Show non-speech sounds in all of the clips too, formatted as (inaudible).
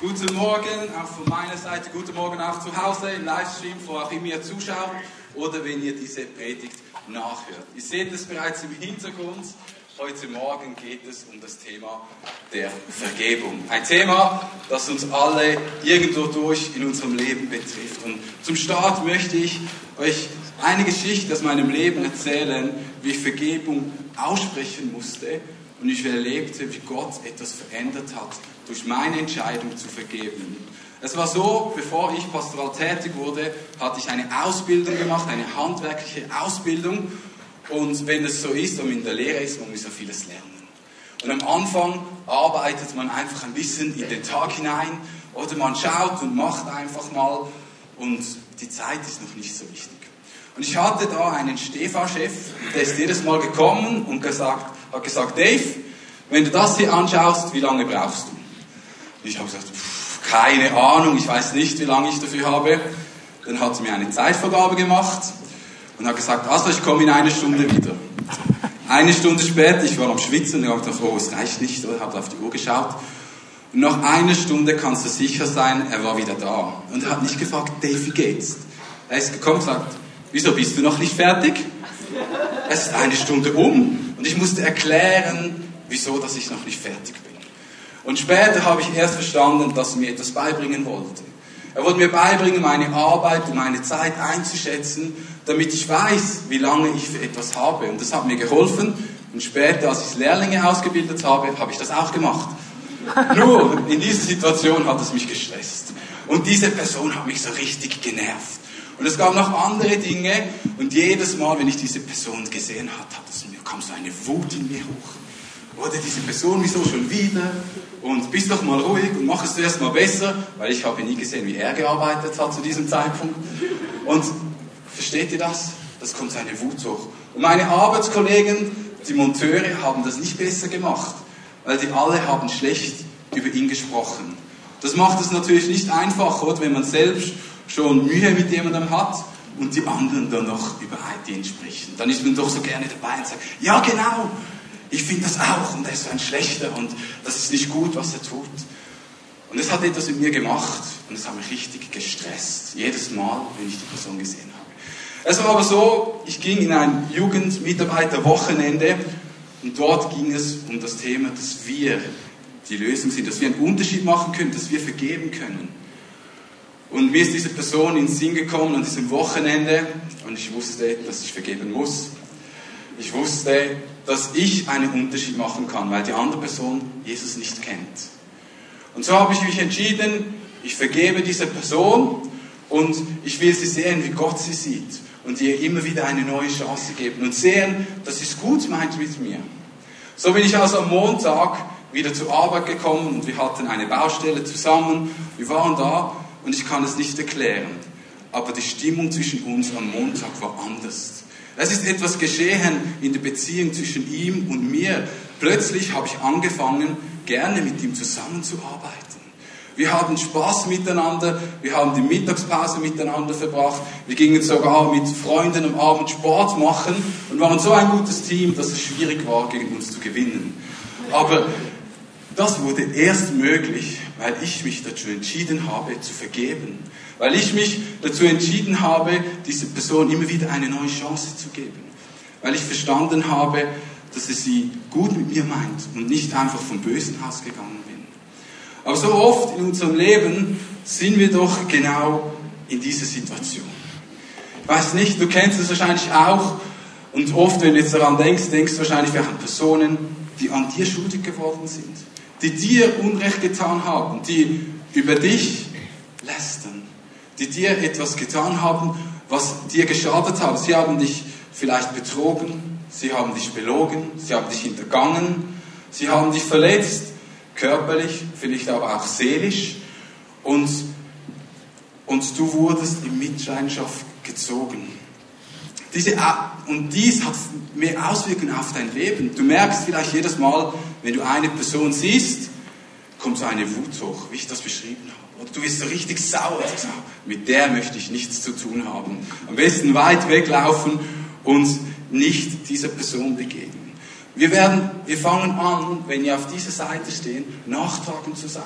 Guten Morgen, auch von meiner Seite. Guten Morgen auch zu Hause im Livestream, wo auch immer ihr zuschaut oder wenn ihr diese Predigt nachhört. Ihr seht es bereits im Hintergrund. Heute Morgen geht es um das Thema der Vergebung. Ein Thema, das uns alle irgendwo durch in unserem Leben betrifft. Und zum Start möchte ich euch eine Geschichte aus meinem Leben erzählen, wie ich Vergebung aussprechen musste und ich erlebte, wie Gott etwas verändert hat durch meine Entscheidung zu vergeben. Es war so, bevor ich pastoral tätig wurde, hatte ich eine Ausbildung gemacht, eine handwerkliche Ausbildung. Und wenn es so ist und in der Lehre ist, man muss ja vieles lernen. Und am Anfang arbeitet man einfach ein bisschen in den Tag hinein oder man schaut und macht einfach mal und die Zeit ist noch nicht so wichtig. Und ich hatte da einen Stefa-Chef, der ist jedes Mal gekommen und gesagt, hat gesagt, Dave, wenn du das hier anschaust, wie lange brauchst du? Ich habe gesagt, pff, keine Ahnung, ich weiß nicht, wie lange ich dafür habe. Dann hat sie mir eine Zeitvergabe gemacht und hat gesagt, also ich komme in einer Stunde wieder. Eine Stunde später, ich war am Schwitzen und habe gedacht, oh, es reicht nicht, oder? habe auf die Uhr geschaut. Und nach einer Stunde kannst du sicher sein, er war wieder da. Und er hat nicht gefragt, Dave, wie geht's? Er ist gekommen und gesagt, wieso bist du noch nicht fertig? Es ist eine Stunde um. Und ich musste erklären, wieso, dass ich noch nicht fertig bin. Und später habe ich erst verstanden, dass er mir etwas beibringen wollte. Er wollte mir beibringen, meine Arbeit und meine Zeit einzuschätzen, damit ich weiß, wie lange ich für etwas habe. Und das hat mir geholfen. Und später, als ich Lehrlinge ausgebildet habe, habe ich das auch gemacht. Nur in dieser Situation hat es mich gestresst. Und diese Person hat mich so richtig genervt. Und es gab noch andere Dinge. Und jedes Mal, wenn ich diese Person gesehen habe, hat es mir, kam so eine Wut in mir hoch oder diese Person, wieso schon wieder? Und bist doch mal ruhig und mach es zuerst mal besser, weil ich habe nie gesehen, wie er gearbeitet hat zu diesem Zeitpunkt. Und versteht ihr das? Das kommt seine Wut hoch. Und meine Arbeitskollegen, die Monteure, haben das nicht besser gemacht, weil die alle haben schlecht über ihn gesprochen. Das macht es natürlich nicht einfacher, oder, wenn man selbst schon Mühe mit jemandem hat und die anderen dann noch über den sprechen. Dann ist man doch so gerne dabei und sagt, ja genau, ich finde das auch und er ist ein Schlechter und das ist nicht gut, was er tut. Und es hat etwas in mir gemacht und es hat mich richtig gestresst. Jedes Mal, wenn ich die Person gesehen habe. Es war aber so, ich ging in ein Jugendmitarbeiterwochenende und dort ging es um das Thema, dass wir die Lösung sind, dass wir einen Unterschied machen können, dass wir vergeben können. Und mir ist diese Person ins Sinn gekommen an diesem Wochenende und ich wusste, dass ich vergeben muss. Ich wusste, dass ich einen Unterschied machen kann, weil die andere Person Jesus nicht kennt. Und so habe ich mich entschieden, ich vergebe dieser Person und ich will sie sehen, wie Gott sie sieht und ihr immer wieder eine neue Chance geben und sehen, dass sie es gut meint mit mir. So bin ich also am Montag wieder zur Arbeit gekommen und wir hatten eine Baustelle zusammen. Wir waren da und ich kann es nicht erklären, aber die Stimmung zwischen uns am Montag war anders. Es ist etwas geschehen in der Beziehung zwischen ihm und mir. Plötzlich habe ich angefangen, gerne mit ihm zusammenzuarbeiten. Wir haben Spaß miteinander, wir haben die Mittagspause miteinander verbracht, wir gingen sogar mit Freunden am Abend Sport machen und waren so ein gutes Team, dass es schwierig war, gegen uns zu gewinnen. Aber das wurde erst möglich, weil ich mich dazu entschieden habe, zu vergeben weil ich mich dazu entschieden habe, dieser Person immer wieder eine neue Chance zu geben. Weil ich verstanden habe, dass es sie gut mit mir meint und nicht einfach vom Bösen ausgegangen bin. Aber so oft in unserem Leben sind wir doch genau in dieser Situation. Ich weiß nicht, du kennst es wahrscheinlich auch. Und oft, wenn du jetzt daran denkst, denkst du wahrscheinlich an Personen, die an dir schuldig geworden sind, die dir Unrecht getan haben, die über dich lästern die dir etwas getan haben, was dir geschadet hat. Sie haben dich vielleicht betrogen, sie haben dich belogen, sie haben dich hintergangen, sie haben dich verletzt, körperlich, vielleicht aber auch seelisch. Und, und du wurdest in Mitleidenschaft gezogen. Diese, und dies hat mehr Auswirkungen auf dein Leben. Du merkst vielleicht jedes Mal, wenn du eine Person siehst, kommt so eine Wut hoch, wie ich das beschrieben habe. Oder du bist so richtig sauer. Mit der möchte ich nichts zu tun haben. Am besten weit weglaufen und nicht dieser Person begegnen. Wir werden, wir fangen an, wenn wir auf dieser Seite stehen, nachtragend zu sein.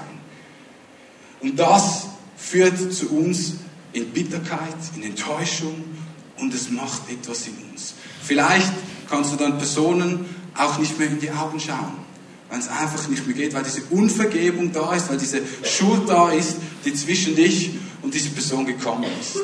Und das führt zu uns in Bitterkeit, in Enttäuschung und es macht etwas in uns. Vielleicht kannst du dann Personen auch nicht mehr in die Augen schauen, weil es einfach nicht mehr geht, weil diese Unvergebung da ist, weil diese Schuld da ist, die zwischen dich und diese Person gekommen ist.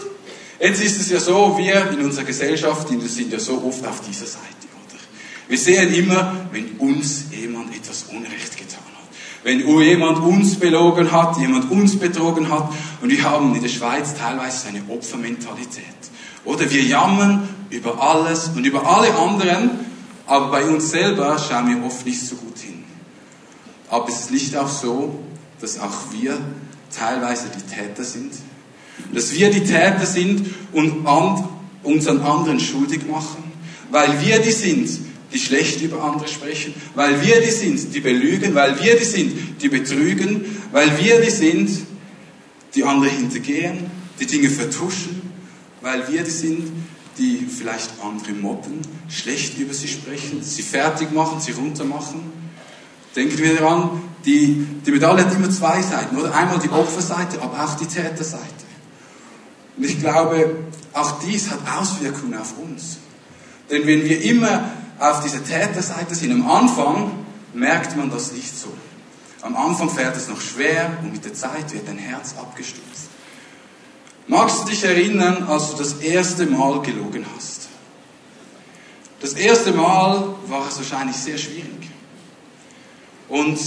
Jetzt ist es ja so, wir in unserer Gesellschaft, sind ja so oft auf dieser Seite, oder? Wir sehen immer, wenn uns jemand etwas Unrecht getan hat. Wenn jemand uns belogen hat, jemand uns betrogen hat. Und wir haben in der Schweiz teilweise eine Opfermentalität. Oder wir jammern über alles und über alle anderen, aber bei uns selber schauen wir oft nicht so gut hin. Aber es ist nicht auch so, dass auch wir teilweise die Täter sind? Dass wir die Täter sind und uns an anderen schuldig machen? Weil wir die sind, die schlecht über andere sprechen, weil wir die sind, die belügen, weil wir die sind, die betrügen, weil wir die sind, die andere hintergehen, die Dinge vertuschen, weil wir die sind, die vielleicht andere mobben, schlecht über sie sprechen, sie fertig machen, sie runtermachen. Denken wir daran, die, die Medaille hat immer zwei Seiten, oder? Einmal die Opferseite, aber auch die Täterseite. Und ich glaube, auch dies hat Auswirkungen auf uns. Denn wenn wir immer auf dieser Täterseite sind, am Anfang merkt man das nicht so. Am Anfang fährt es noch schwer und mit der Zeit wird dein Herz abgestürzt. Magst du dich erinnern, als du das erste Mal gelogen hast? Das erste Mal war es wahrscheinlich sehr schwierig. Und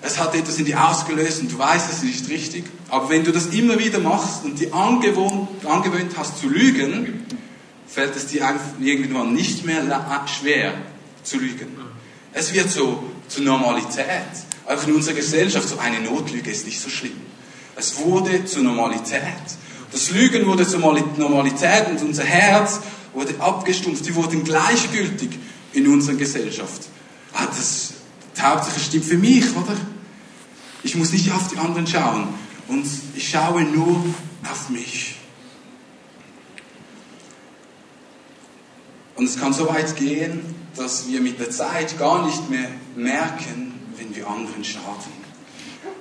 es hat etwas in dir ausgelöst und du weißt, es nicht richtig. Aber wenn du das immer wieder machst und dir angewöhnt hast zu lügen, fällt es dir irgendwann nicht mehr schwer zu lügen. Es wird so zur Normalität. Auch in unserer Gesellschaft, so eine Notlüge ist nicht so schlimm. Es wurde zur Normalität. Das Lügen wurde zur Normalität und unser Herz wurde abgestumpft. Die wurden gleichgültig in unserer Gesellschaft. Ah, das, die Hauptsache stimmt für mich, oder? Ich muss nicht auf die anderen schauen. Und ich schaue nur auf mich. Und es kann so weit gehen, dass wir mit der Zeit gar nicht mehr merken, wenn wir anderen schaden.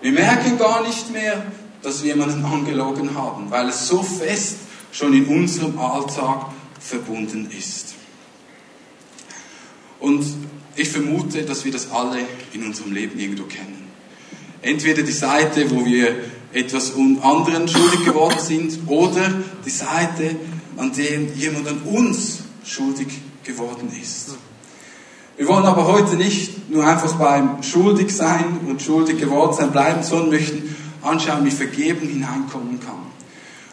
Wir merken gar nicht mehr, dass wir jemanden angelogen haben, weil es so fest schon in unserem Alltag verbunden ist. Und ich vermute, dass wir das alle in unserem Leben irgendwo kennen. Entweder die Seite, wo wir etwas anderen schuldig geworden sind, oder die Seite, an der jemand an uns schuldig geworden ist. Wir wollen aber heute nicht nur einfach beim schuldig sein und schuldig geworden sein bleiben, sondern möchten anschauen, wie Vergebung hineinkommen kann.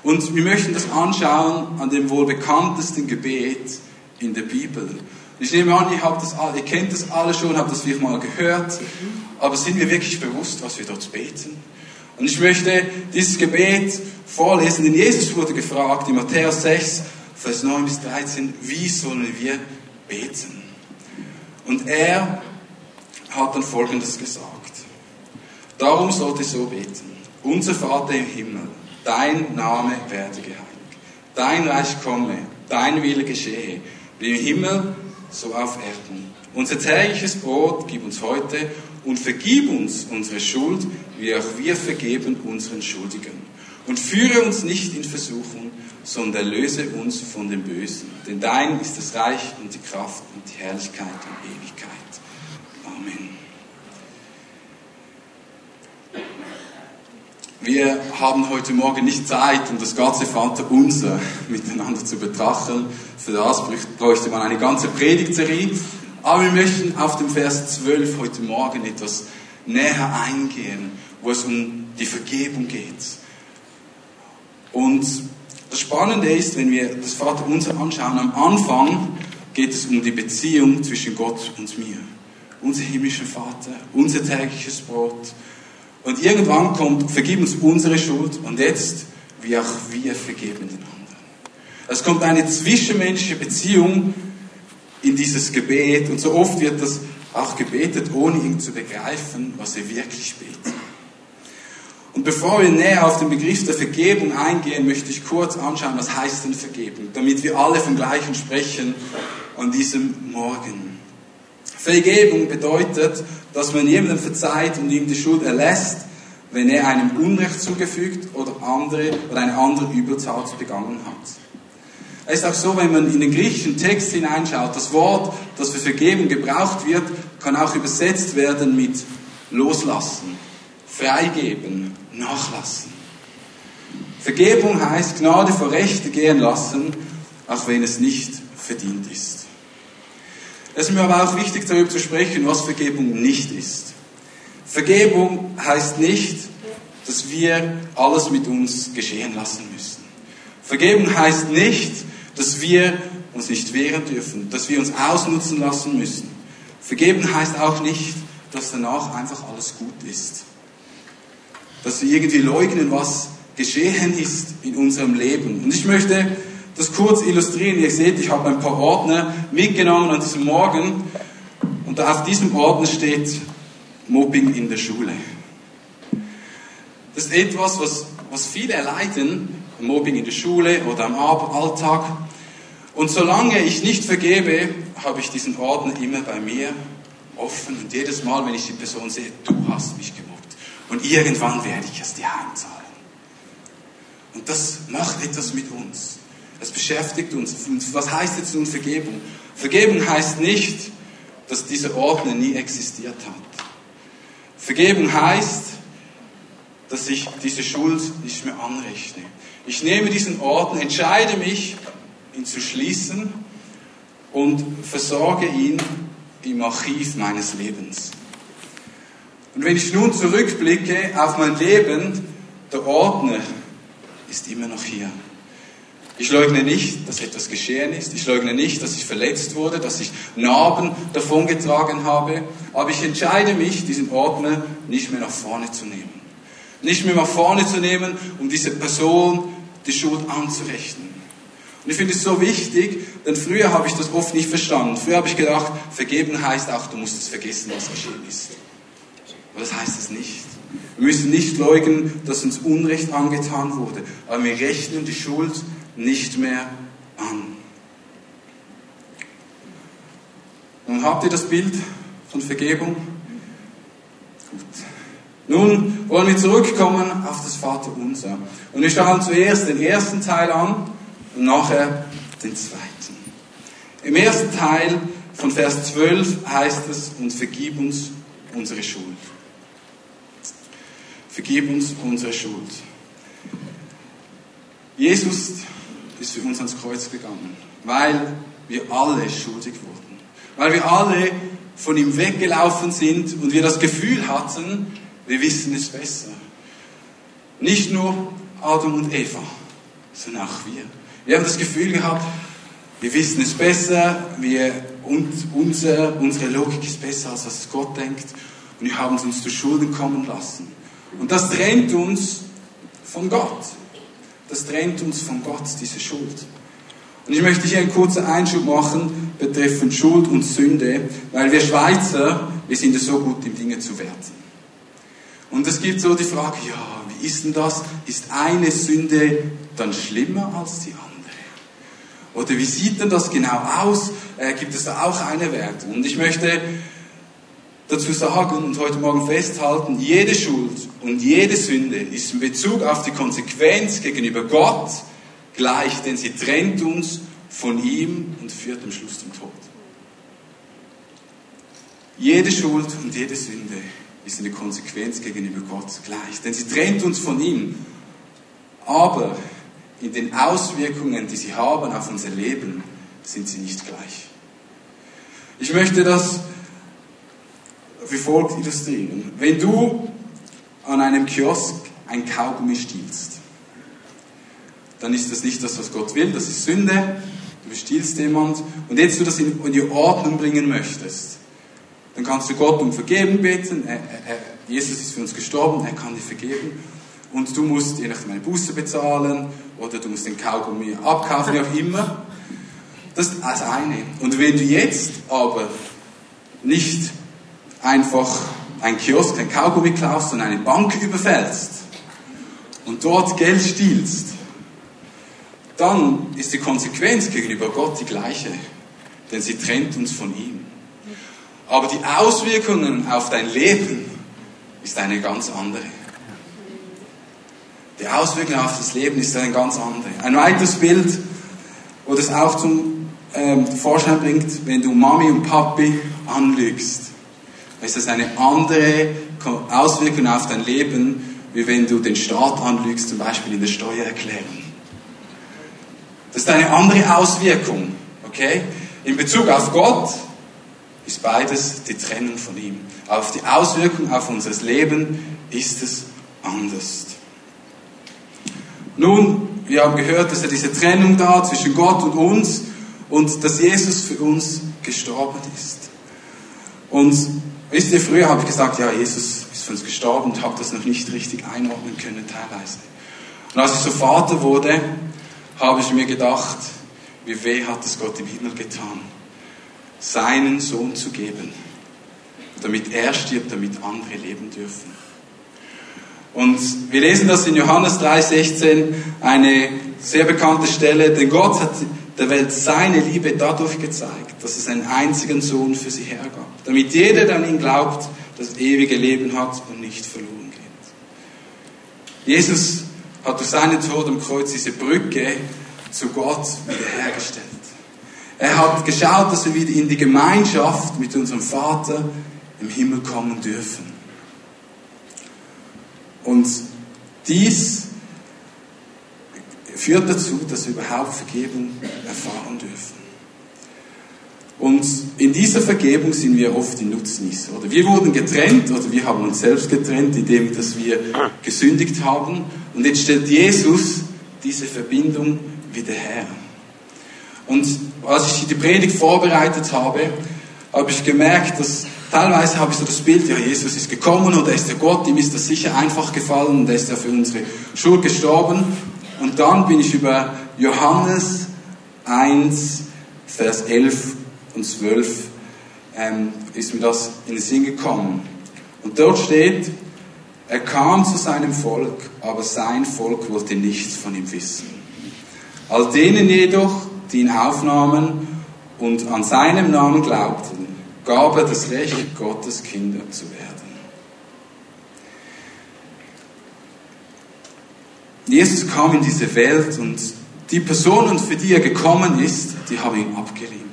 Und wir möchten das anschauen an dem wohl bekanntesten Gebet in der Bibel. Ich nehme an, ihr, habt das, ihr kennt das alle schon, habt das vielleicht mal gehört, aber sind wir wirklich bewusst, was wir dort beten? Und ich möchte dieses Gebet vorlesen, denn Jesus wurde gefragt in Matthäus 6, Vers 9 bis 13, wie sollen wir beten? Und er hat dann Folgendes gesagt. Darum sollt ihr so beten. Unser Vater im Himmel, dein Name werde geheiligt. Dein Reich komme, dein Wille geschehe, wie im Himmel, so auf Erden. Unser tägliches Brot gib uns heute und vergib uns unsere Schuld, wie auch wir vergeben unseren Schuldigen. Und führe uns nicht in Versuchung, sondern erlöse uns von dem Bösen. Denn dein ist das Reich und die Kraft und die Herrlichkeit und Ewigkeit. Amen. Wir haben heute Morgen nicht Zeit, um das ganze Vater Unser (laughs) miteinander zu betrachten. Für das bräuchte man eine ganze Predigtserie. Aber wir möchten auf dem Vers 12 heute Morgen etwas näher eingehen, wo es um die Vergebung geht. Und das Spannende ist, wenn wir das Vater Unser anschauen, am Anfang geht es um die Beziehung zwischen Gott und mir. Unser himmlischer Vater, unser tägliches Brot, und irgendwann kommt, vergib uns unsere Schuld und jetzt, wie auch wir vergeben den anderen. Es kommt eine zwischenmenschliche Beziehung in dieses Gebet und so oft wird das auch gebetet, ohne ihn zu begreifen, was er wirklich betet. Und bevor wir näher auf den Begriff der Vergebung eingehen, möchte ich kurz anschauen, was heißt denn Vergebung, damit wir alle vom Gleichen sprechen an diesem Morgen. Vergebung bedeutet, dass man jemandem verzeiht und ihm die Schuld erlässt, wenn er einem Unrecht zugefügt oder, andere, oder eine andere Übeltat begangen hat. Es ist auch so, wenn man in den griechischen Text hineinschaut, das Wort, das für Vergebung gebraucht wird, kann auch übersetzt werden mit loslassen, freigeben, nachlassen. Vergebung heißt Gnade vor Rechte gehen lassen, auch wenn es nicht verdient ist. Es ist mir aber auch wichtig, darüber zu sprechen, was Vergebung nicht ist. Vergebung heißt nicht, dass wir alles mit uns geschehen lassen müssen. Vergebung heißt nicht, dass wir uns nicht wehren dürfen, dass wir uns ausnutzen lassen müssen. Vergeben heißt auch nicht, dass danach einfach alles gut ist. Dass wir irgendwie leugnen, was geschehen ist in unserem Leben. Und ich möchte das kurz illustrieren. Ihr seht, ich habe ein paar Ordner mitgenommen an diesem Morgen. Und auf diesem Ordner steht Mobbing in der Schule. Das ist etwas, was, was viele erleiden, Mobbing in der Schule oder am Alltag. Und solange ich nicht vergebe, habe ich diesen Ordner immer bei mir offen. Und jedes Mal, wenn ich die Person sehe, du hast mich gemobbt. Und irgendwann werde ich es dir heimzahlen. Und das macht etwas mit uns. Es beschäftigt uns. Was heißt jetzt nun Vergebung? Vergebung heißt nicht, dass dieser Ordner nie existiert hat. Vergebung heißt, dass ich diese Schuld nicht mehr anrechne. Ich nehme diesen Ordner, entscheide mich, ihn zu schließen und versorge ihn im Archiv meines Lebens. Und wenn ich nun zurückblicke auf mein Leben, der Ordner ist immer noch hier. Ich leugne nicht, dass etwas geschehen ist. Ich leugne nicht, dass ich verletzt wurde, dass ich Narben davongetragen habe. Aber ich entscheide mich, diesen Ordner nicht mehr nach vorne zu nehmen. Nicht mehr nach vorne zu nehmen, um dieser Person die Schuld anzurechnen. Und ich finde es so wichtig, denn früher habe ich das oft nicht verstanden. Früher habe ich gedacht, vergeben heißt auch, du musst es vergessen, was geschehen ist. Aber das heißt es nicht. Wir müssen nicht leugnen, dass uns Unrecht angetan wurde, aber wir rechnen die Schuld nicht mehr an. Nun habt ihr das Bild von Vergebung? Gut. Nun wollen wir zurückkommen auf das Vaterunser. Und wir schauen zuerst den ersten Teil an und nachher den zweiten. Im ersten Teil von Vers 12 heißt es, und vergib uns unsere Schuld. Vergib uns unsere Schuld. Jesus ist für uns ans Kreuz gegangen, weil wir alle schuldig wurden. Weil wir alle von ihm weggelaufen sind und wir das Gefühl hatten, wir wissen es besser. Nicht nur Adam und Eva, sondern auch wir. Wir haben das Gefühl gehabt, wir wissen es besser, wir, und unser, unsere Logik ist besser, als was Gott denkt. Und wir haben es uns zu Schulden kommen lassen. Und das trennt uns von Gott. Das trennt uns von Gott, diese Schuld. Und ich möchte hier einen kurzen Einschub machen betreffend Schuld und Sünde, weil wir Schweizer, wir sind ja so gut im Dinge zu werten. Und es gibt so die Frage, ja, wie ist denn das? Ist eine Sünde dann schlimmer als die andere? Oder wie sieht denn das genau aus? Äh, gibt es da auch eine Wertung? Und ich möchte dazu sagen und heute Morgen festhalten, jede Schuld und jede Sünde ist in Bezug auf die Konsequenz gegenüber Gott gleich, denn sie trennt uns von ihm und führt am Schluss zum Tod. Jede Schuld und jede Sünde ist in der Konsequenz gegenüber Gott gleich, denn sie trennt uns von ihm. Aber in den Auswirkungen, die sie haben auf unser Leben, sind sie nicht gleich. Ich möchte das wie folgt illustrieren. Wenn du an einem Kiosk ein Kaugummi stiehlst, dann ist das nicht das, was Gott will, das ist Sünde. Du bestiehlst jemand und jetzt du das in, die Ordnung bringen möchtest, dann kannst du Gott um Vergeben beten. Er, er, Jesus ist für uns gestorben, er kann dir vergeben. Und du musst je nachdem eine Buße bezahlen oder du musst den Kaugummi abkaufen, wie auch immer. Das ist das eine. Und wenn du jetzt aber nicht einfach ein Kiosk, ein Kaugummi klaust und eine Bank überfällst und dort Geld stiehlst, dann ist die Konsequenz gegenüber Gott die gleiche, denn sie trennt uns von ihm. Aber die Auswirkungen auf dein Leben ist eine ganz andere. die Auswirkung auf das Leben ist eine ganz andere. Ein weiteres Bild, wo das auch zum ähm, Vorschein bringt, wenn du Mami und Papi anlügst, ist das eine andere Auswirkung auf dein Leben, wie wenn du den Staat anlügst, zum Beispiel in der Steuererklärung. Das ist eine andere Auswirkung, okay? In Bezug auf Gott ist beides die Trennung von ihm. Auf die Auswirkung auf unser Leben ist es anders. Nun, wir haben gehört, dass er diese Trennung da zwischen Gott und uns und dass Jesus für uns gestorben ist. Und wisst ihr, früher habe ich gesagt, ja, Jesus ist für uns gestorben und habe das noch nicht richtig einordnen können teilweise. Und als ich so Vater wurde, habe ich mir gedacht, wie weh hat es Gott im Himmel getan, seinen Sohn zu geben, damit er stirbt, damit andere leben dürfen. Und wir lesen das in Johannes 3,16, eine sehr bekannte Stelle, denn Gott hat der Welt seine Liebe dadurch gezeigt, dass es einen einzigen Sohn für sie hergab, damit jeder, der an ihn glaubt, das ewige Leben hat und nicht verloren geht. Jesus hat durch seinen Tod am Kreuz diese Brücke zu Gott wiederhergestellt. Er hat geschaut, dass wir wieder in die Gemeinschaft mit unserem Vater im Himmel kommen dürfen. Und dies führt dazu, dass wir überhaupt Vergebung erfahren dürfen. Und in dieser Vergebung sind wir oft die Nutznießer. Oder wir wurden getrennt, oder wir haben uns selbst getrennt, indem dass wir gesündigt haben. Und jetzt stellt Jesus diese Verbindung wieder her. Und als ich die Predigt vorbereitet habe, habe ich gemerkt, dass Teilweise habe ich so das Bild, ja, Jesus ist gekommen und er ist der Gott, ihm ist das sicher einfach gefallen und er ist ja für unsere Schuld gestorben. Und dann bin ich über Johannes 1, Vers 11 und 12, ähm, ist mir das in den Sinn gekommen. Und dort steht, er kam zu seinem Volk, aber sein Volk wollte nichts von ihm wissen. All denen jedoch, die ihn aufnahmen und an seinem Namen glaubten, gab er das Recht, Gottes Kinder zu werden. Jesus kam in diese Welt und die Personen, für die er gekommen ist, die haben ihn abgelehnt.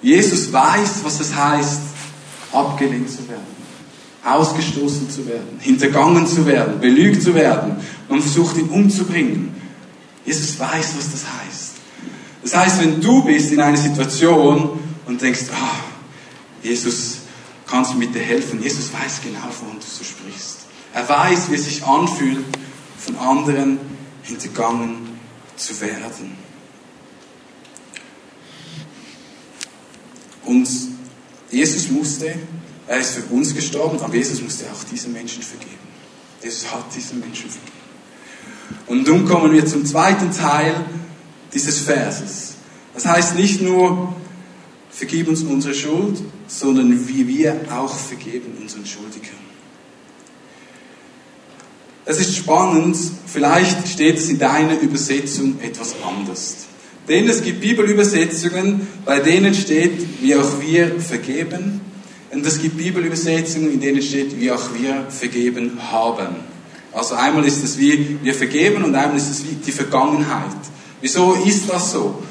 Jesus weiß, was es heißt, abgelehnt zu werden, ausgestoßen zu werden, hintergangen zu werden, belügt zu werden. Man versucht ihn umzubringen. Jesus weiß, was das heißt. Das heißt, wenn du bist in einer Situation und denkst, ah, Jesus, kannst du mir helfen? Jesus weiß genau, wovon du so sprichst. Er weiß, wie es sich anfühlt, von anderen hintergangen zu werden. Und Jesus musste, er ist für uns gestorben, aber Jesus musste auch diesen Menschen vergeben. Jesus hat diesen Menschen vergeben. Und nun kommen wir zum zweiten Teil dieses Verses. Das heißt nicht nur, vergib uns unsere Schuld, sondern wie wir auch vergeben unseren Schuldigern. Es ist spannend, vielleicht steht es in deiner Übersetzung etwas anders. Denn es gibt Bibelübersetzungen, bei denen steht, wie auch wir vergeben. Und es gibt Bibelübersetzungen, in denen steht, wie auch wir vergeben haben. Also einmal ist es wie wir vergeben und einmal ist es wie die Vergangenheit. Wieso ist das so?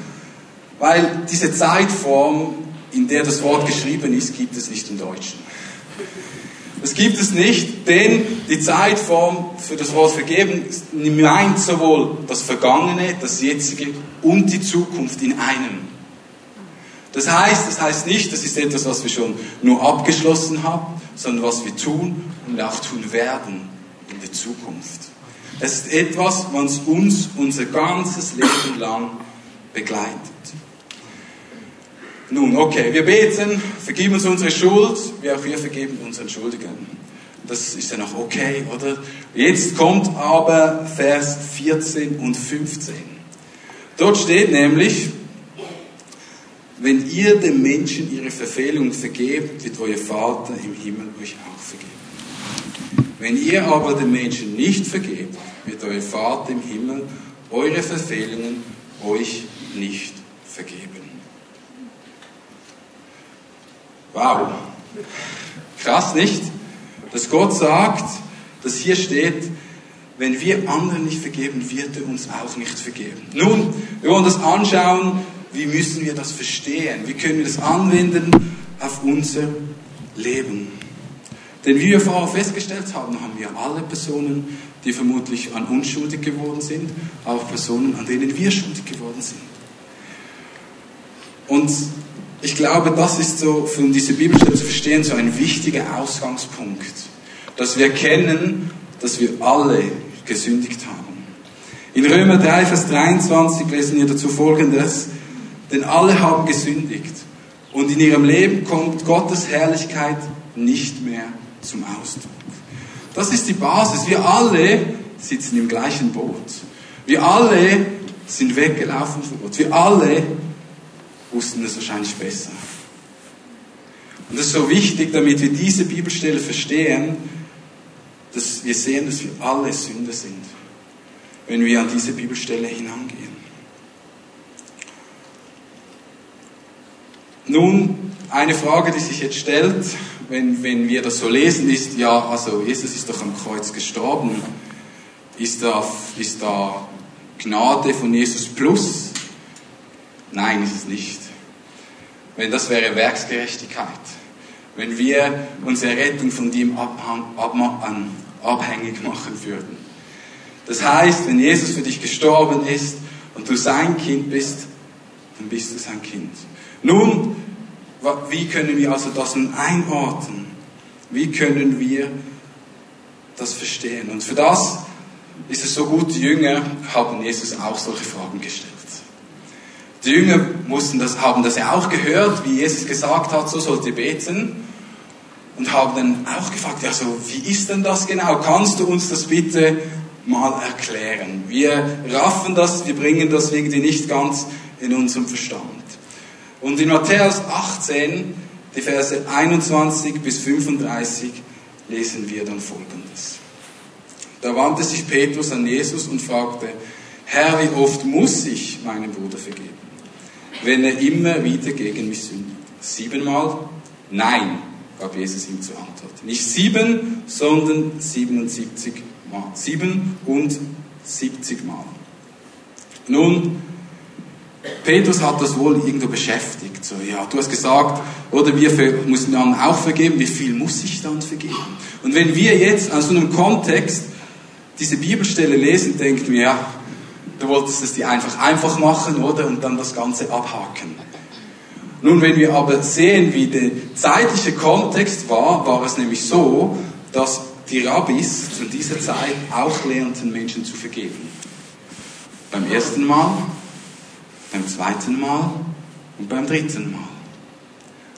Weil diese Zeitform in der das Wort geschrieben ist, gibt es nicht im Deutschen. Das gibt es nicht, denn die Zeitform für das Wort vergeben meint sowohl das Vergangene, das Jetzige und die Zukunft in einem. Das heißt, das heißt nicht, das ist etwas, was wir schon nur abgeschlossen haben, sondern was wir tun und auch tun werden in der Zukunft. Es ist etwas, was uns unser ganzes Leben lang begleitet. Nun, okay, wir beten, vergib uns unsere Schuld, wie auch wir vergeben unseren Schuldigen. Das ist ja noch okay, oder? Jetzt kommt aber Vers 14 und 15. Dort steht nämlich, wenn ihr den Menschen ihre Verfehlungen vergebt, wird euer Vater im Himmel euch auch vergeben. Wenn ihr aber den Menschen nicht vergebt, wird euer Vater im Himmel eure Verfehlungen euch nicht vergeben. Wow. Krass, nicht? Dass Gott sagt, dass hier steht, wenn wir anderen nicht vergeben, wird er uns auch nicht vergeben. Nun, wir wollen das anschauen, wie müssen wir das verstehen? Wie können wir das anwenden auf unser Leben? Denn wie wir vorher festgestellt haben, haben wir alle Personen, die vermutlich an uns schuldig geworden sind, auch Personen, an denen wir schuldig geworden sind. Und ich glaube, das ist so, von dieser Bibelstelle zu verstehen, so ein wichtiger Ausgangspunkt. Dass wir erkennen, dass wir alle gesündigt haben. In Römer 3, Vers 23 lesen wir dazu folgendes. Denn alle haben gesündigt. Und in ihrem Leben kommt Gottes Herrlichkeit nicht mehr zum Ausdruck. Das ist die Basis. Wir alle sitzen im gleichen Boot. Wir alle sind weggelaufen von Gott. Wir alle wussten es wahrscheinlich besser. Und das ist so wichtig, damit wir diese Bibelstelle verstehen, dass wir sehen, dass wir alle Sünder sind, wenn wir an diese Bibelstelle hinangehen. Nun, eine Frage, die sich jetzt stellt, wenn, wenn wir das so lesen, ist, ja, also Jesus ist doch am Kreuz gestorben. Ist da, ist da Gnade von Jesus plus? Nein, ist es nicht. Wenn das wäre Werksgerechtigkeit. Wenn wir unsere Rettung von dem abhängig machen würden. Das heißt, wenn Jesus für dich gestorben ist und du sein Kind bist, dann bist du sein Kind. Nun, wie können wir also das nun einordnen? Wie können wir das verstehen? Und für das ist es so gut, die Jünger haben Jesus auch solche Fragen gestellt. Die Jünger mussten das, haben das ja auch gehört, wie Jesus gesagt hat, so sollt ihr beten. Und haben dann auch gefragt, ja, so, wie ist denn das genau? Kannst du uns das bitte mal erklären? Wir raffen das, wir bringen das irgendwie nicht ganz in unserem Verstand. Und in Matthäus 18, die Verse 21 bis 35, lesen wir dann Folgendes. Da wandte sich Petrus an Jesus und fragte, Herr, wie oft muss ich meinem Bruder vergeben? Wenn er immer wieder gegen mich sündigt. Siebenmal? Nein, gab Jesus ihm zur Antwort. Nicht sieben, sondern 77 Mal. Sieben und 70 Mal. Nun, Petrus hat das wohl irgendwo beschäftigt. So, ja, du hast gesagt, oder wir müssen dann auch vergeben. Wie viel muss ich dann vergeben? Und wenn wir jetzt aus so einem Kontext diese Bibelstelle lesen, denken wir, ja, Du wolltest es dir einfach einfach machen, oder? Und dann das Ganze abhaken. Nun, wenn wir aber sehen, wie der zeitliche Kontext war, war es nämlich so, dass die Rabbis zu dieser Zeit auch lernten, Menschen zu vergeben. Beim ersten Mal, beim zweiten Mal und beim dritten Mal.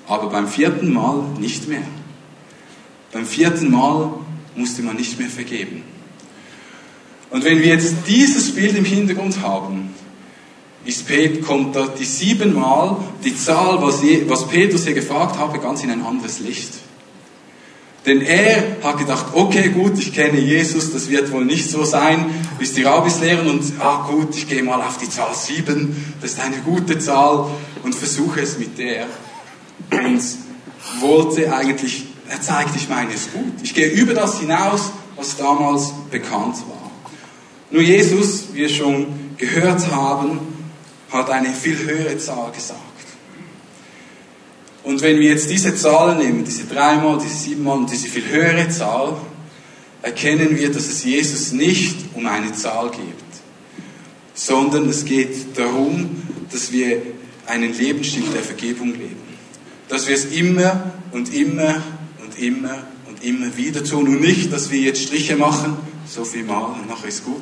Aber beim vierten Mal nicht mehr. Beim vierten Mal musste man nicht mehr vergeben. Und wenn wir jetzt dieses Bild im Hintergrund haben, ist Pet, kommt da die siebenmal die Zahl, was, je, was Petrus hier gefragt habe, ganz in ein anderes Licht. Denn er hat gedacht, okay, gut, ich kenne Jesus, das wird wohl nicht so sein, bis die Rabbis lehren und, ah gut, ich gehe mal auf die Zahl sieben, das ist eine gute Zahl und versuche es mit der. Und wollte eigentlich, er zeigt, ich meine es gut. Ich gehe über das hinaus, was damals bekannt war. Nur Jesus, wie wir schon gehört haben, hat eine viel höhere Zahl gesagt. Und wenn wir jetzt diese Zahlen nehmen, diese dreimal, diese siebenmal und diese viel höhere Zahl, erkennen wir, dass es Jesus nicht um eine Zahl geht, sondern es geht darum, dass wir einen Lebensstil der Vergebung leben. Dass wir es immer und immer und immer und immer wieder tun und nicht, dass wir jetzt Striche machen so viel mal nachher ist gut.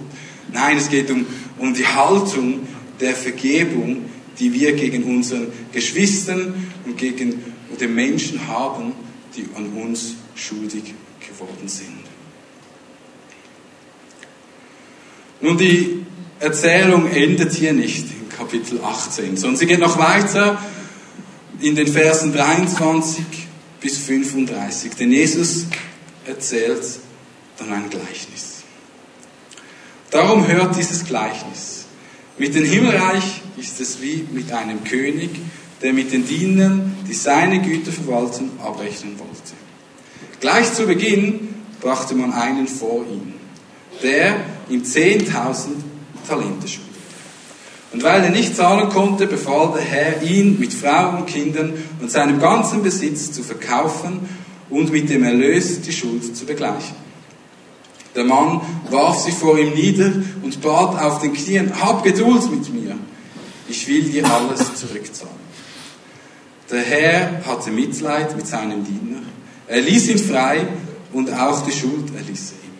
Nein, es geht um, um die Haltung der Vergebung, die wir gegen unseren Geschwistern und gegen die Menschen haben, die an uns schuldig geworden sind. Nun, die Erzählung endet hier nicht in Kapitel 18, sondern sie geht noch weiter in den Versen 23 bis 35. Denn Jesus erzählt dann ein Gleichnis. Darum hört dieses Gleichnis. Mit dem Himmelreich ist es wie mit einem König, der mit den Dienern, die seine Güter verwalten, abrechnen wollte. Gleich zu Beginn brachte man einen vor ihn, der ihm 10.000 Talente schuldete. Und weil er nicht zahlen konnte, befahl der Herr, ihn mit Frau und Kindern und seinem ganzen Besitz zu verkaufen und mit dem Erlös die Schuld zu begleichen. Der Mann warf sich vor ihm nieder und bat auf den Knien, hab Geduld mit mir, ich will dir alles zurückzahlen. Der Herr hatte Mitleid mit seinem Diener, er ließ ihn frei und auch die Schuld erließ er ihm.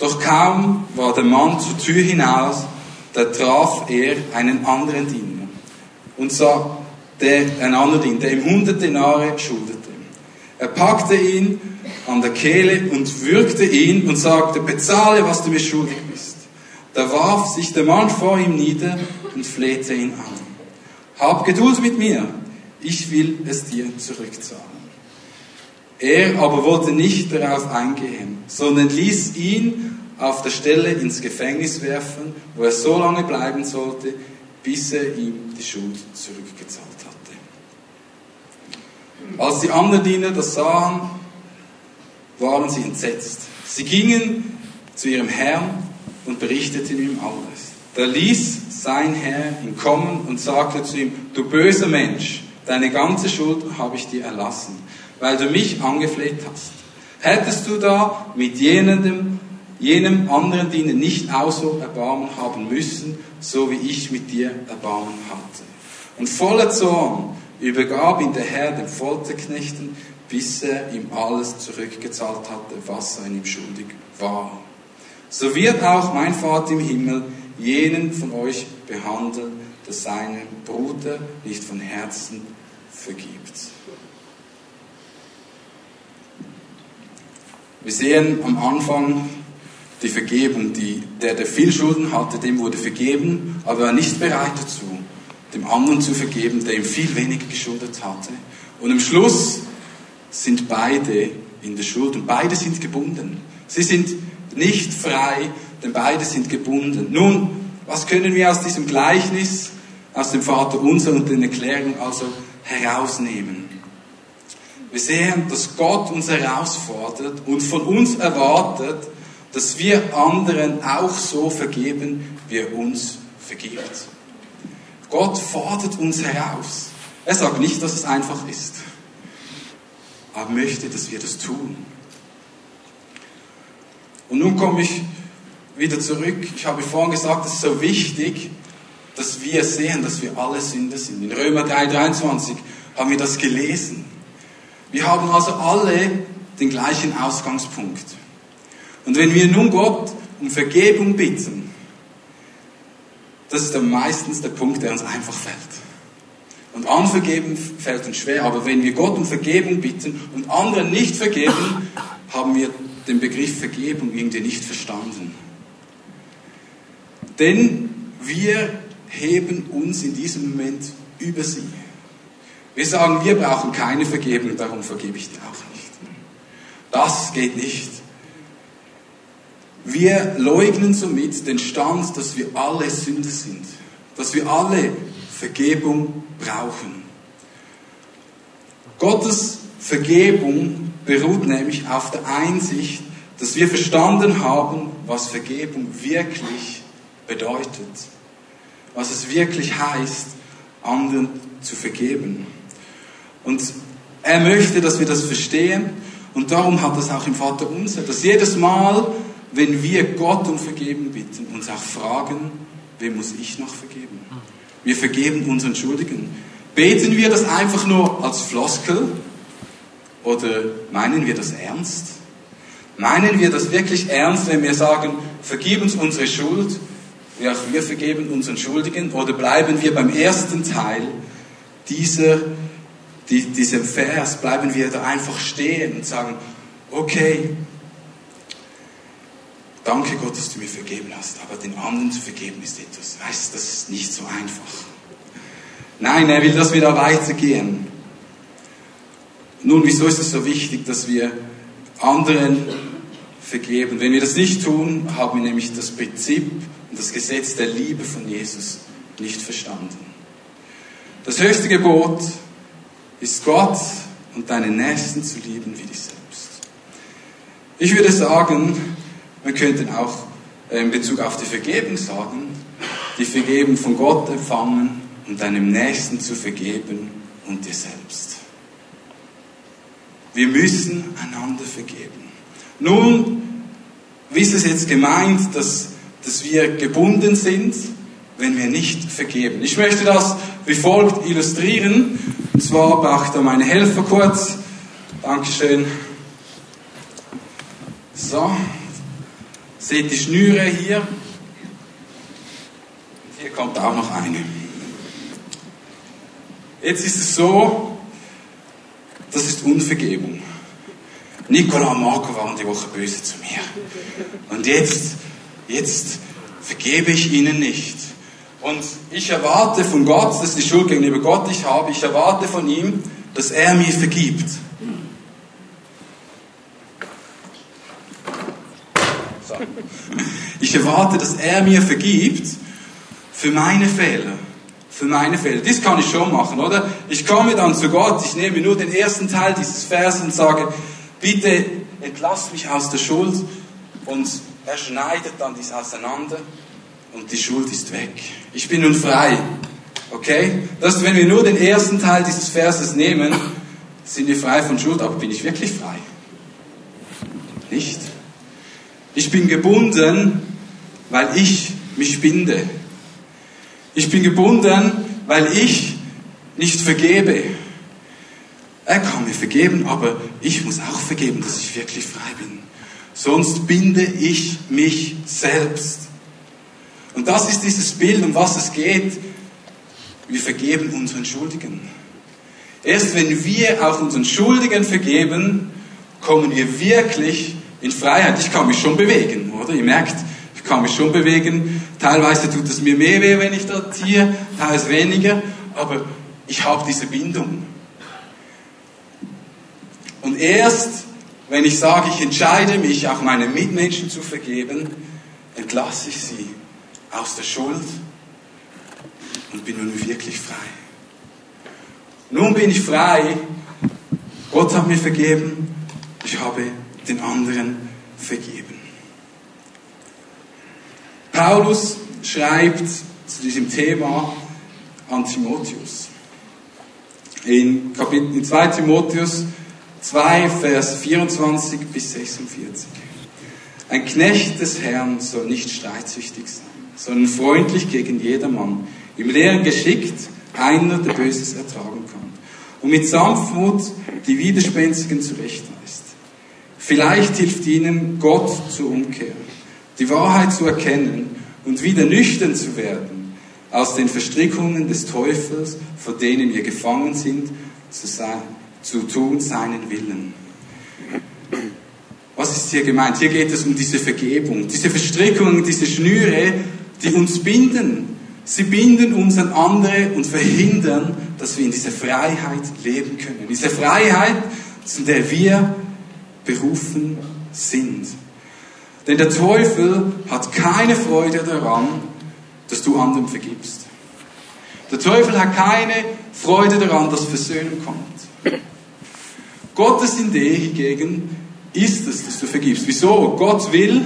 Doch kaum war der Mann zur Tür hinaus, da traf er einen anderen Diener und sah, der, ein anderer Diener, der ihm hundert Denare schuldete. Er packte ihn an der Kehle und würgte ihn und sagte, bezahle, was du mir schuldig bist. Da warf sich der Mann vor ihm nieder und flehte ihn an. Hab Geduld mit mir, ich will es dir zurückzahlen. Er aber wollte nicht darauf eingehen, sondern ließ ihn auf der Stelle ins Gefängnis werfen, wo er so lange bleiben sollte, bis er ihm die Schuld zurückgezahlt hatte. Als die anderen Diener das sahen, waren sie entsetzt. Sie gingen zu ihrem Herrn und berichteten ihm alles. Da ließ sein Herr ihn kommen und sagte zu ihm, du böser Mensch, deine ganze Schuld habe ich dir erlassen, weil du mich angefleht hast. Hättest du da mit jenem, jenem anderen Diener nicht auch so Erbarmen haben müssen, so wie ich mit dir Erbarmen hatte. Und voller Zorn übergab ihn der Herr den Folterknechten, bis er ihm alles zurückgezahlt hatte, was er ihm schuldig war. So wird auch mein Vater im Himmel jenen von euch behandeln, der seinem Bruder nicht von Herzen vergibt. Wir sehen am Anfang die Vergebung, die, der, der viel Schulden hatte, dem wurde vergeben, aber er war nicht bereit dazu, dem anderen zu vergeben, der ihm viel weniger geschuldet hatte. Und am Schluss sind beide in der Schuld und beide sind gebunden. Sie sind nicht frei, denn beide sind gebunden. Nun, was können wir aus diesem Gleichnis, aus dem Vater unser und den Erklärungen also herausnehmen? Wir sehen, dass Gott uns herausfordert und von uns erwartet, dass wir anderen auch so vergeben, wie er uns vergibt. Gott fordert uns heraus. Er sagt nicht, dass es einfach ist aber möchte, dass wir das tun. Und nun komme ich wieder zurück. Ich habe vorhin gesagt, es ist so wichtig, dass wir sehen, dass wir alle Sünder sind. In Römer 3, 23 haben wir das gelesen. Wir haben also alle den gleichen Ausgangspunkt. Und wenn wir nun Gott um Vergebung bitten, das ist dann meistens der Punkt, der uns einfach fällt. Und anvergeben fällt uns schwer, aber wenn wir Gott um Vergebung bitten und anderen nicht vergeben, (coughs) haben wir den Begriff Vergebung irgendwie nicht verstanden. Denn wir heben uns in diesem Moment über sie. Wir sagen, wir brauchen keine Vergebung, darum vergebe ich dir auch nicht. Das geht nicht. Wir leugnen somit den Stand, dass wir alle Sünder sind, dass wir alle Vergebung brauchen. Gottes Vergebung beruht nämlich auf der Einsicht, dass wir verstanden haben, was Vergebung wirklich bedeutet, was es wirklich heißt, anderen zu vergeben. Und er möchte, dass wir das verstehen und darum hat es auch im Vater unser, dass jedes Mal, wenn wir Gott um Vergebung bitten, uns auch fragen, wem muss ich noch vergeben? Wir vergeben unseren Schuldigen. Beten wir das einfach nur als Floskel oder meinen wir das ernst? Meinen wir das wirklich ernst, wenn wir sagen, vergib uns unsere Schuld, wie auch wir vergeben unseren Schuldigen? Oder bleiben wir beim ersten Teil dieser, die, diesem Vers, bleiben wir da einfach stehen und sagen, okay, Danke Gott, dass du mir vergeben hast, aber den anderen zu vergeben ist etwas, weißt, das ist nicht so einfach. Nein, er will, dass wir da weitergehen. Nun, wieso ist es so wichtig, dass wir anderen vergeben? Wenn wir das nicht tun, haben wir nämlich das Prinzip und das Gesetz der Liebe von Jesus nicht verstanden. Das höchste Gebot ist Gott und deinen Nächsten zu lieben wie dich selbst. Ich würde sagen, Wir könnten auch äh, in Bezug auf die Vergebung sagen, die Vergebung von Gott empfangen und deinem Nächsten zu vergeben und dir selbst. Wir müssen einander vergeben. Nun, wie ist es jetzt gemeint, dass, dass wir gebunden sind, wenn wir nicht vergeben? Ich möchte das wie folgt illustrieren. Und zwar brauche ich da meine Helfer kurz. Dankeschön. So, seht die Schnüre hier. Hier kommt auch noch eine. Jetzt ist es so, das ist Unvergebung. Nicola und Marco waren die Woche böse zu mir. Und jetzt, jetzt vergebe ich ihnen nicht. Und ich erwarte von Gott, das ist die Schuld gegenüber Gott, ich habe, ich erwarte von ihm, dass er mir vergibt. Ich erwarte, dass er mir vergibt für meine Fehler. Für meine Fehler. Das kann ich schon machen, oder? Ich komme dann zu Gott, ich nehme nur den ersten Teil dieses Vers und sage, bitte entlass mich aus der Schuld. Und er schneidet dann dies auseinander und die Schuld ist weg. Ich bin nun frei. Okay? Das, wenn wir nur den ersten Teil dieses Verses nehmen, sind wir frei von Schuld, aber bin ich wirklich frei? Nicht. Ich bin gebunden, weil ich mich binde. Ich bin gebunden, weil ich nicht vergebe. Er kann mir vergeben, aber ich muss auch vergeben, dass ich wirklich frei bin. Sonst binde ich mich selbst. Und das ist dieses Bild, um was es geht. Wir vergeben unseren Schuldigen. Erst wenn wir auch unseren Schuldigen vergeben, kommen wir wirklich in Freiheit. Ich kann mich schon bewegen, oder? Ihr merkt, ich kann mich schon bewegen. Teilweise tut es mir mehr weh, wenn ich da ziehe, teilweise weniger, aber ich habe diese Bindung. Und erst, wenn ich sage, ich entscheide mich, auch meine Mitmenschen zu vergeben, entlasse ich sie aus der Schuld und bin nun wirklich frei. Nun bin ich frei. Gott hat mir vergeben. Ich habe den anderen vergeben. Paulus schreibt zu diesem Thema an Timotheus. In, Kapitel, in 2 Timotheus 2, Vers 24 bis 46. Ein Knecht des Herrn soll nicht streitsüchtig sein sondern freundlich gegen jedermann, im Lehren geschickt, einer, der Böses ertragen kann, und mit Sanftmut die Widerspenstigen zurechtweist. Vielleicht hilft ihnen Gott zur Umkehr, die Wahrheit zu erkennen und wieder nüchtern zu werden aus den Verstrickungen des Teufels, vor denen wir gefangen sind, zu, sein, zu tun seinen Willen. Was ist hier gemeint? Hier geht es um diese Vergebung, diese Verstrickungen, diese Schnüre, die uns binden. Sie binden uns an andere und verhindern, dass wir in dieser Freiheit leben können. Diese Freiheit, zu der wir berufen sind. Denn der Teufel hat keine Freude daran, dass du anderen vergibst. Der Teufel hat keine Freude daran, dass Versöhnung kommt. Gottes Idee hingegen ist es, dass du vergibst. Wieso? Gott will,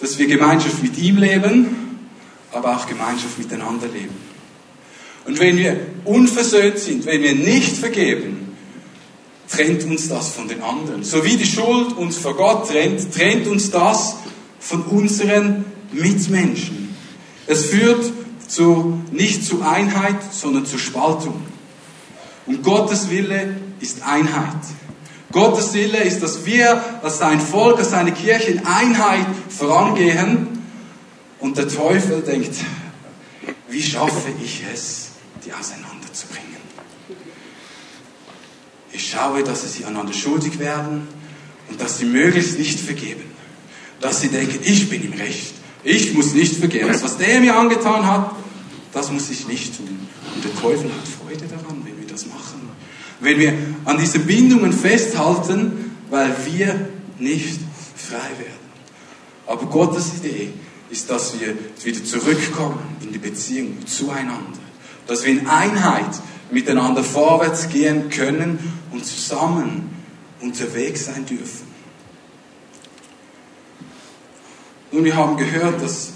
dass wir Gemeinschaft mit ihm leben aber auch Gemeinschaft miteinander leben. Und wenn wir unversöhnt sind, wenn wir nicht vergeben, trennt uns das von den anderen. So wie die Schuld uns vor Gott trennt, trennt uns das von unseren Mitmenschen. Es führt zu, nicht zu Einheit, sondern zu Spaltung. Und Gottes Wille ist Einheit. Gottes Wille ist, dass wir als sein Volk, als seine Kirche in Einheit vorangehen und der Teufel denkt, wie schaffe ich es, die auseinanderzubringen? Ich schaue, dass sie einander schuldig werden und dass sie möglichst nicht vergeben. Dass sie denken, ich bin im Recht. Ich muss nicht vergeben. Das, was der mir angetan hat, das muss ich nicht tun. Und der Teufel hat Freude daran, wenn wir das machen. Wenn wir an diesen Bindungen festhalten, weil wir nicht frei werden. Aber Gottes Idee ist, dass wir wieder zurückkommen in die Beziehung zueinander. Dass wir in Einheit miteinander vorwärts gehen können und zusammen unterwegs sein dürfen. Nun, wir haben gehört, dass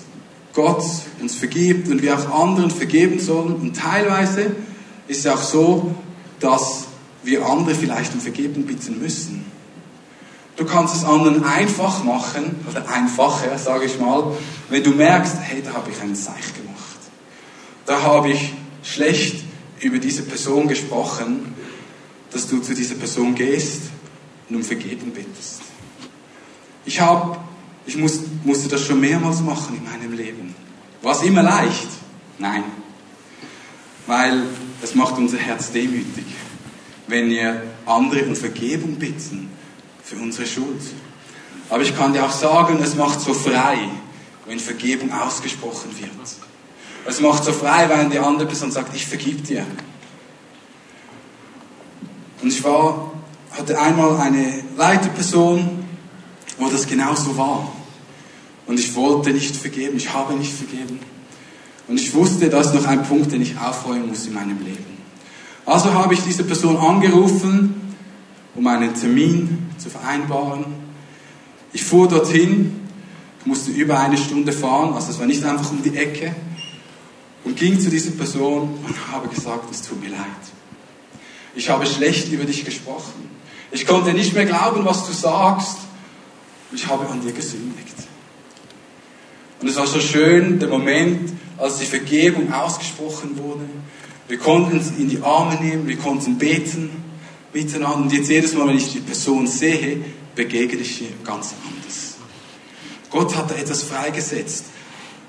Gott uns vergibt und wir auch anderen vergeben sollen. Und teilweise ist es auch so, dass wir andere vielleicht um Vergebung bitten müssen. Du kannst es anderen einfach machen, oder einfacher, sage ich mal, wenn du merkst, hey, da habe ich einen Seich gemacht. Da habe ich schlecht über diese Person gesprochen, dass du zu dieser Person gehst und um Vergebung bittest. Ich, hab, ich muss, musste das schon mehrmals machen in meinem Leben. War es immer leicht? Nein. Weil es macht unser Herz demütig, wenn wir andere um Vergebung bitten für unsere Schuld. Aber ich kann dir auch sagen, es macht so frei, wenn Vergebung ausgesprochen wird. Es macht so frei, wenn die andere Person sagt, ich vergib dir. Und ich war, hatte einmal eine Leiterperson, wo das genauso war. Und ich wollte nicht vergeben, ich habe nicht vergeben. Und ich wusste, das ist noch ein Punkt, den ich aufräumen muss in meinem Leben. Also habe ich diese Person angerufen, um einen Termin zu vereinbaren. Ich fuhr dorthin, musste über eine Stunde fahren, also es war nicht einfach um die Ecke, und ging zu dieser Person und habe gesagt, es tut mir leid. Ich habe schlecht über dich gesprochen. Ich konnte nicht mehr glauben, was du sagst. Ich habe an dir gesündigt. Und es war so schön, der Moment, als die Vergebung ausgesprochen wurde. Wir konnten uns in die Arme nehmen, wir konnten beten miteinander. Und jetzt jedes Mal, wenn ich die Person sehe, begegne ich ihr ganz anders. Gott hat da etwas freigesetzt.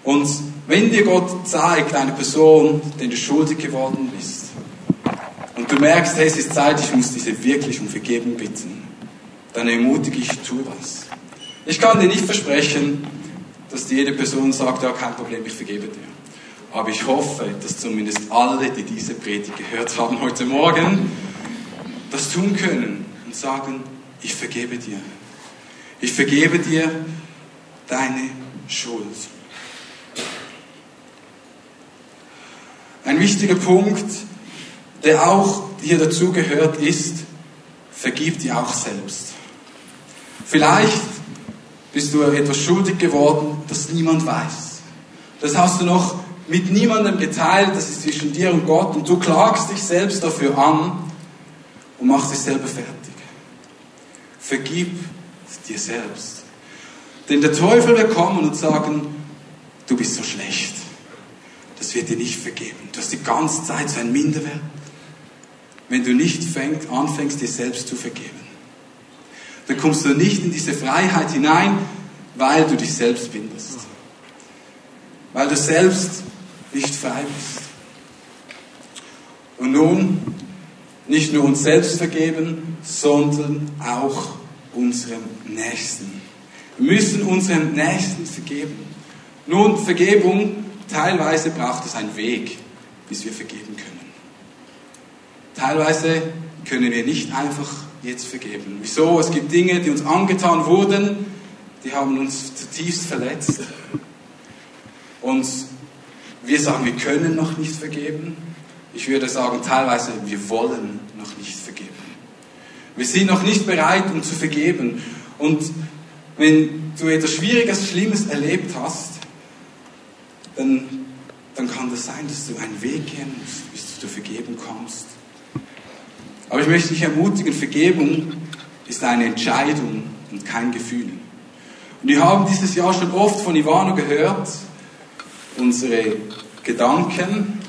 Und wenn dir Gott zeigt, eine Person, den du schuldig geworden bist, und du merkst, hey, es ist Zeit, ich muss diese wirklich um Vergebung bitten, dann ermutige ich, tu das. Ich kann dir nicht versprechen, dass jede Person sagt, ja, kein Problem, ich vergebe dir. Aber ich hoffe, dass zumindest alle, die diese Predigt gehört haben heute Morgen, das tun können und sagen, ich vergebe dir. Ich vergebe dir deine Schuld. Ein wichtiger Punkt, der auch hier dazu gehört, ist, vergib dir auch selbst. Vielleicht bist du etwas schuldig geworden, das niemand weiß. Das hast du noch mit niemandem geteilt, das ist zwischen dir und Gott und du klagst dich selbst dafür an und machst dich selber fertig. Vergib dir selbst. Denn der Teufel wird kommen und sagen, du bist so schlecht. Das wird dir nicht vergeben. Du hast die ganze Zeit so ein Minderwert, wenn du nicht fängst, anfängst, dir selbst zu vergeben. Dann kommst du nicht in diese Freiheit hinein, weil du dich selbst bindest. Weil du selbst nicht frei bist. Und nun nicht nur uns selbst vergeben, sondern auch unserem Nächsten. Wir müssen unserem Nächsten vergeben. Nun, Vergebung, teilweise braucht es einen Weg, bis wir vergeben können. Teilweise können wir nicht einfach jetzt vergeben. Wieso? Es gibt Dinge, die uns angetan wurden, die haben uns zutiefst verletzt. Und wir sagen, wir können noch nicht vergeben. Ich würde sagen, teilweise, wir wollen noch nicht vergeben. Wir sind noch nicht bereit, um zu vergeben. Und wenn du etwas Schwieriges, Schlimmes erlebt hast, dann, dann kann das sein, dass du einen Weg gehen musst, bis du vergeben kommst. Aber ich möchte dich ermutigen, Vergebung ist eine Entscheidung und kein Gefühl. Und wir haben dieses Jahr schon oft von Ivano gehört, unsere Gedanken,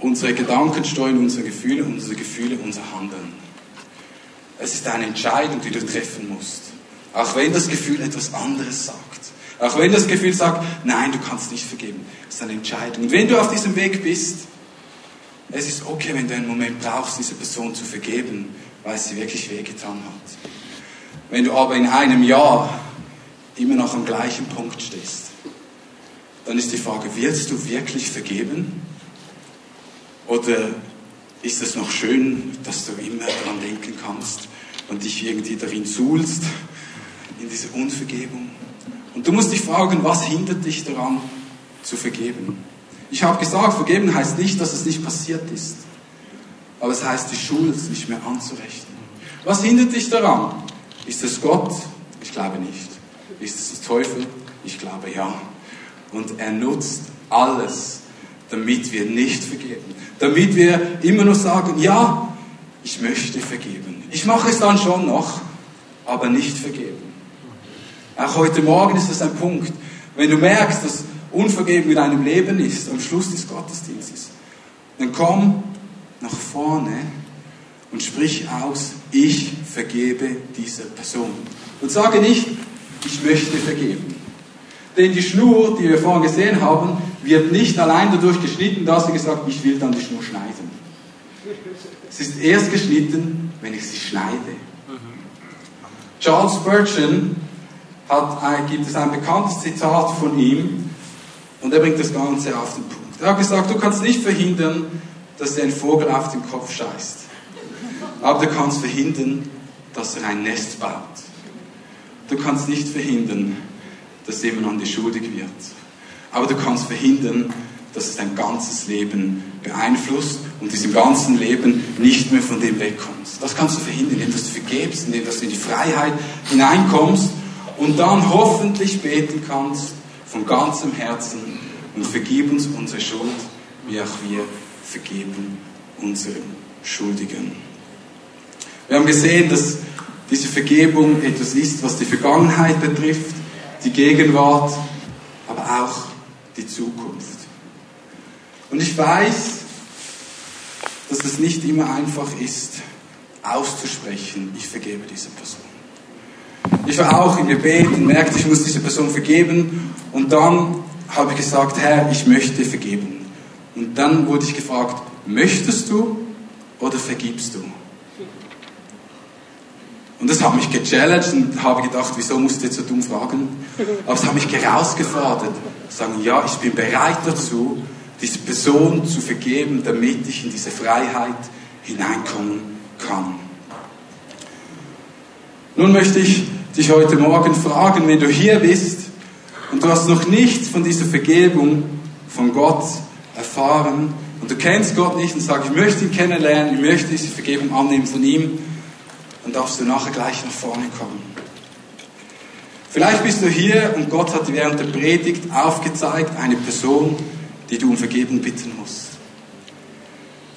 unsere Gedanken steuern unsere Gefühle, unsere Gefühle unser Handeln. Es ist eine Entscheidung, die du treffen musst. Auch wenn das Gefühl etwas anderes sagt. Auch wenn das Gefühl sagt, nein, du kannst nicht vergeben. Es ist eine Entscheidung. Und wenn du auf diesem Weg bist, es ist okay, wenn du einen Moment brauchst, diese Person zu vergeben, weil sie wirklich wehgetan hat. Wenn du aber in einem Jahr immer noch am gleichen Punkt stehst, dann ist die Frage, willst du wirklich vergeben? Oder ist es noch schön, dass du immer daran denken kannst und dich irgendwie darin suhlst, in diese Unvergebung? Und du musst dich fragen, was hindert dich daran, zu vergeben? Ich habe gesagt, vergeben heißt nicht, dass es nicht passiert ist. Aber es heißt, die Schuld nicht mehr anzurechnen. Was hindert dich daran? Ist es Gott? Ich glaube nicht. Ist es der Teufel? Ich glaube ja. Und er nutzt alles, damit wir nicht vergeben. Damit wir immer nur sagen, ja, ich möchte vergeben. Ich mache es dann schon noch, aber nicht vergeben. Auch heute Morgen ist das ein Punkt. Wenn du merkst, dass Unvergeben in deinem Leben ist, am Schluss des Gottesdienstes, dann komm nach vorne und sprich aus, ich vergebe dieser Person. Und sage nicht, ich möchte vergeben. Denn die Schnur, die wir vorhin gesehen haben, wird nicht allein dadurch geschnitten, dass sie gesagt, ich will dann die Schnur schneiden. Es ist erst geschnitten, wenn ich sie schneide. Charles Spurgeon hat, gibt es ein bekanntes Zitat von ihm und er bringt das Ganze auf den Punkt. Er hat gesagt, du kannst nicht verhindern, dass dir ein Vogel auf den Kopf scheißt. Aber du kannst verhindern, dass er ein Nest baut. Du kannst nicht verhindern, dass jemand an dir schuldig wird. Aber du kannst verhindern, dass es dein ganzes Leben beeinflusst und diesem ganzen Leben nicht mehr von dem wegkommst. Das kannst du verhindern, indem du vergebst, indem du in die Freiheit hineinkommst und dann hoffentlich beten kannst von ganzem Herzen und vergib uns unsere Schuld, wie auch wir vergeben unseren Schuldigen. Wir haben gesehen, dass diese Vergebung etwas ist, was die Vergangenheit betrifft, die Gegenwart, aber auch die Zukunft. Und ich weiß, dass es nicht immer einfach ist, auszusprechen, ich vergebe diese Person. Ich war auch im Gebet und merkte, ich muss diese Person vergeben. Und dann habe ich gesagt, Herr, ich möchte vergeben. Und dann wurde ich gefragt, möchtest du oder vergibst du? Und das hat mich gechallenged und habe gedacht, wieso musst du jetzt so dumm fragen? Aber es hat mich herausgefordert, sagen, ja, ich bin bereit dazu, diese Person zu vergeben, damit ich in diese Freiheit hineinkommen kann. Nun möchte ich dich heute Morgen fragen, wenn du hier bist und du hast noch nichts von dieser Vergebung von Gott erfahren und du kennst Gott nicht und sagst, ich möchte ihn kennenlernen, ich möchte diese Vergebung annehmen von ihm, dann darfst du nachher gleich nach vorne kommen. Vielleicht bist du hier und Gott hat während der Predigt aufgezeigt, eine Person, die du um Vergebung bitten musst.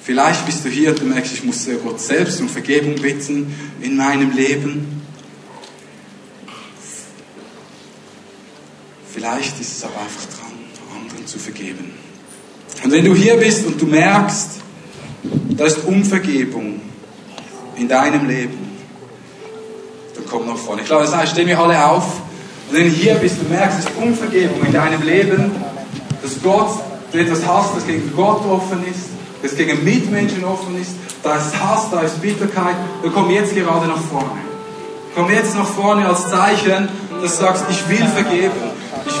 Vielleicht bist du hier und du merkst, ich muss Gott selbst um Vergebung bitten in meinem Leben. Vielleicht ist es aber einfach dran, anderen zu vergeben. Und wenn du hier bist und du merkst, da ist Unvergebung in deinem Leben, dann komm nach vorne. Ich glaube, das heißt, stehen wir alle auf. Und wenn du hier bist, du merkst, es ist Unvergebung in deinem Leben, dass Gott, du etwas hast, das gegen Gott offen ist, das gegen Mitmenschen offen ist, da ist Hass, da ist Bitterkeit, dann komm jetzt gerade nach vorne. Komm jetzt nach vorne als Zeichen, dass du sagst, ich will vergeben.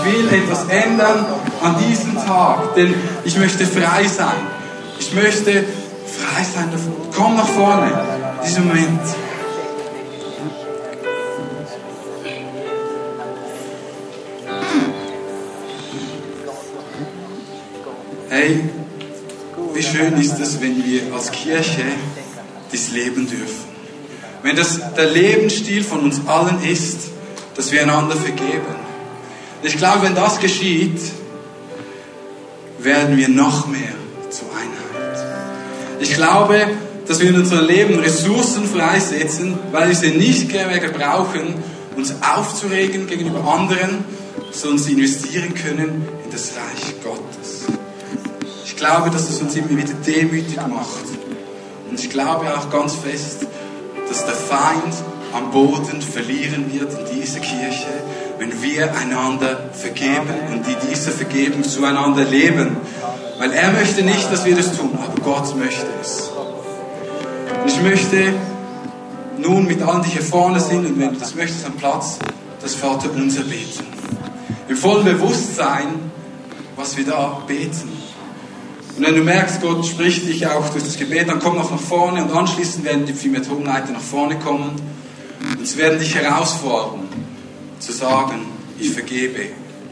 Ich will etwas ändern an diesem Tag, denn ich möchte frei sein. Ich möchte frei sein davon. Komm nach vorne, diesen Moment. Hey, wie schön ist es, wenn wir als Kirche dies leben dürfen. Wenn das der Lebensstil von uns allen ist, dass wir einander vergeben. Ich glaube, wenn das geschieht, werden wir noch mehr zur Einheit. Ich glaube, dass wir in unserem Leben Ressourcen freisetzen, weil wir sie nicht mehr brauchen, uns aufzuregen gegenüber anderen, sondern sie investieren können in das Reich Gottes. Ich glaube, dass es uns immer wieder demütig macht. Und ich glaube auch ganz fest, dass der Feind am Boden verlieren wird in dieser Kirche, wenn wir einander vergeben und die diese Vergebung zueinander leben. Weil er möchte nicht, dass wir das tun, aber Gott möchte es. Und ich möchte nun mit allen, die hier vorne sind, und wenn du das möchtest am Platz, das Vater unser beten. Im vollen Bewusstsein, was wir da beten. Und wenn du merkst, Gott spricht dich auch durch das Gebet, dann komm noch nach vorne und anschließend werden die vier Methodenleiter nach vorne kommen und sie werden dich herausfordern zu sagen, ich vergebe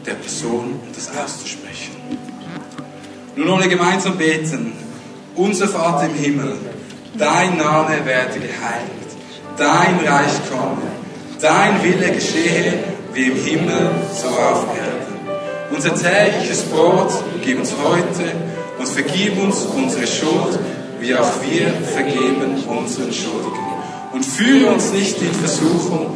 der Person und das auszusprechen. Nun ohne gemeinsam beten. Unser Vater im Himmel, dein Name werde geheiligt, dein Reich komme, dein Wille geschehe, wie im Himmel, so auf Erden. Unser tägliches Brot gib uns heute und vergib uns unsere Schuld, wie auch wir vergeben unseren Schuldigen. Und führe uns nicht in Versuchung,